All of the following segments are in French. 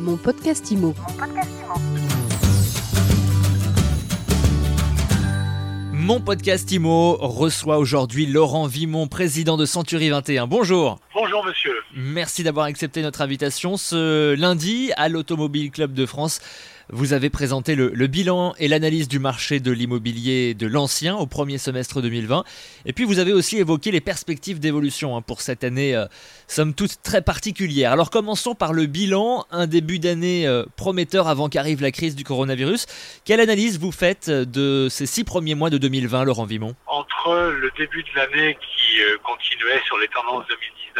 Mon podcast IMO. Mon podcast IMO reçoit aujourd'hui Laurent Vimon, président de Century 21. Bonjour. Bonjour monsieur. Merci d'avoir accepté notre invitation ce lundi à l'Automobile Club de France. Vous avez présenté le, le bilan et l'analyse du marché de l'immobilier de l'ancien au premier semestre 2020. Et puis vous avez aussi évoqué les perspectives d'évolution hein, pour cette année, euh, somme toute très particulière. Alors commençons par le bilan, un début d'année euh, prometteur avant qu'arrive la crise du coronavirus. Quelle analyse vous faites de ces six premiers mois de 2020, Laurent Vimon? Entre le début de l'année qui euh, continuait sur les tendances 2019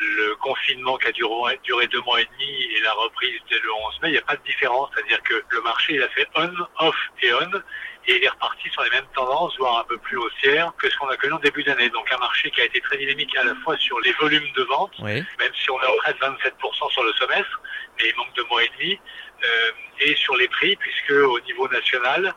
le confinement qui a duré, duré, deux mois et demi et la reprise dès le 11 mai, il n'y a pas de différence. C'est-à-dire que le marché, il a fait on, off et on, et il est reparti sur les mêmes tendances, voire un peu plus haussières que ce qu'on a connu en début d'année. Donc un marché qui a été très dynamique à la fois sur les volumes de vente, oui. même si on est en près de 27% sur le semestre, mais il manque deux mois et demi, euh, et sur les prix, puisque au niveau national,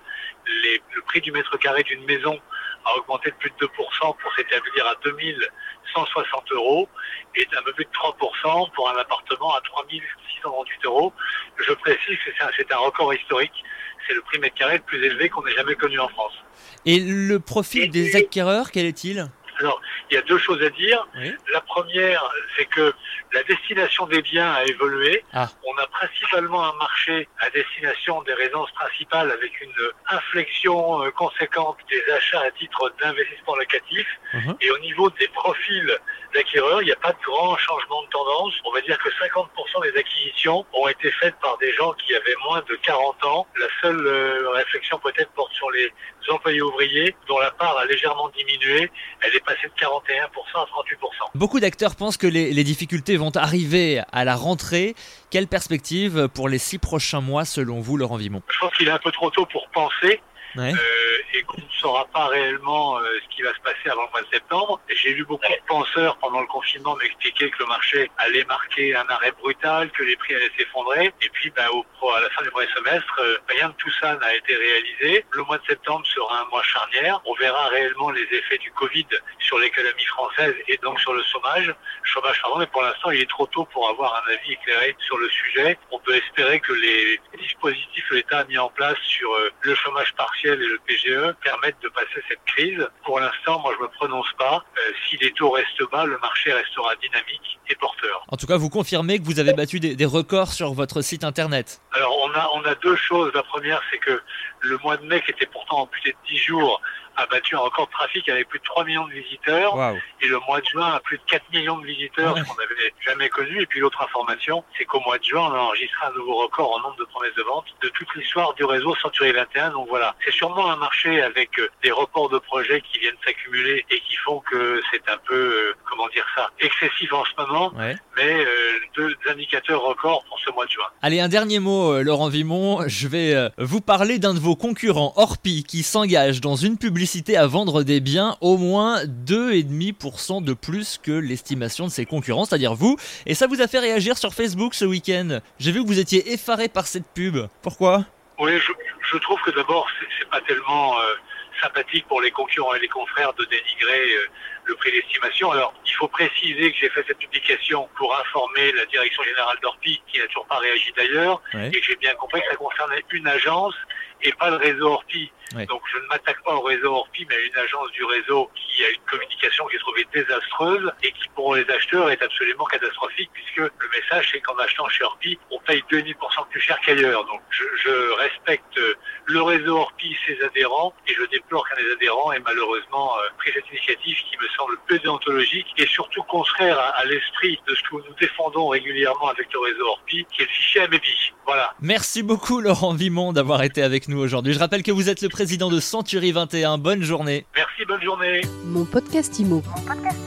les, le prix du mètre carré d'une maison a augmenté de plus de 2% pour s'établir à 2160 euros et d'un peu plus de 3% pour un appartement à 3628 euros. Je précise que c'est un, un, record historique. C'est le prix mètre carré le plus élevé qu'on ait jamais connu en France. Et le profil et des acquéreurs, quel est-il? Alors, il y a deux choses à dire. Oui. La première, c'est que la destination des biens a évolué. Ah. On a principalement un marché à destination des résidences principales avec une inflexion euh, conséquente des achats à titre d'investissement locatif. Uh -huh. Et au niveau des profils d'acquéreurs, il n'y a pas de grand changement de tendance. On va dire que 50% des acquisitions ont été faites par des gens qui avaient moins de 40 ans. La seule euh, réflexion peut-être porte sur les employés ouvriers dont la part a légèrement diminué. Elle est passée de 41% à 38%. Beaucoup d'acteurs pensent que les, les, difficultés vont arriver à la rentrée. Quelle perspective pour les six prochains mois selon vous, Laurent Vimon? Je pense qu'il est un peu trop tôt pour penser. Euh, et qu'on ne saura pas réellement euh, ce qui va se passer avant le mois de septembre. J'ai vu beaucoup de penseurs pendant le confinement m'expliquer que le marché allait marquer un arrêt brutal, que les prix allaient s'effondrer. Et puis, ben, au, à la fin du premier semestre, euh, rien de tout ça n'a été réalisé. Le mois de septembre sera un mois charnière. On verra réellement les effets du Covid sur l'économie française et donc sur le chômage. Chômage, pardon, mais pour l'instant, il est trop tôt pour avoir un avis éclairé sur le sujet. On peut espérer que les dispositifs que l'État a mis en place sur le chômage partiel et le PGE permettent de passer cette crise. Pour l'instant, moi, je me prononce pas. Euh, si les taux restent bas, le marché restera dynamique et porteur. En tout cas, vous confirmez que vous avez battu des, des records sur votre site internet. Alors, on a, on a deux choses. La première, c'est que le mois de mai, qui était pourtant amputé de 10 jours, a battu un record de trafic avec plus de 3 millions de visiteurs. Wow. Et le mois de juin a plus de 4 millions de visiteurs, Ouais. ce qu'on n'avait jamais connu. Et puis l'autre information, c'est qu'au mois de juin, on a enregistré un nouveau record en nombre de promesses de vente de toute l'histoire du réseau Century 21. Donc voilà, c'est sûrement un marché avec euh, des reports de projets qui viennent s'accumuler et qui font que c'est un peu, euh, comment dire ça, excessif en ce moment. Ouais. Mais euh, deux indicateurs records pour ce mois de juin. Allez, un dernier mot, euh, Laurent Vimon. Je vais euh, vous parler d'un de vos concurrents, Orpi, qui s'engage dans une publicité à vendre des biens au moins 2,5% de plus que l'estimation de ses concurrents, c'est-à-dire vous. Et ça vous a fait réagir sur Facebook ce week-end. J'ai vu que vous étiez effaré par cette pub. Pourquoi? Oui, je, je, trouve que d'abord, c'est pas tellement euh, sympathique pour les concurrents et les confrères de dénigrer euh, le prix d'estimation. Alors, il faut préciser que j'ai fait cette publication pour informer la direction générale d'Orpi, qui n'a toujours pas réagi d'ailleurs, ouais. et que j'ai bien compris que ça concernait une agence et pas le réseau Orpi. Ouais. Donc je ne m'attaque pas au réseau Orpi, mais à une agence du réseau qui a une communication que j'ai trouvée désastreuse et qui pour les acheteurs est absolument catastrophique puisque le message c'est qu'en achetant chez Orpi, on paye 2,5% plus cher qu'ailleurs. Donc je, je, respecte le réseau Orpi, ses adhérents, et je déplore qu'un des adhérents ait malheureusement euh, pris cette initiative qui me semble peu déontologique et surtout contraire à, à l'esprit de ce que nous défendons régulièrement avec le réseau Orpi, qui est le fichier AMEBI. Voilà. Merci beaucoup Laurent Vimon d'avoir été avec nous aujourd'hui. Je rappelle que vous êtes le président de Century 21. Bonne journée. Merci, bonne journée. Mon podcast IMO. Mon podcast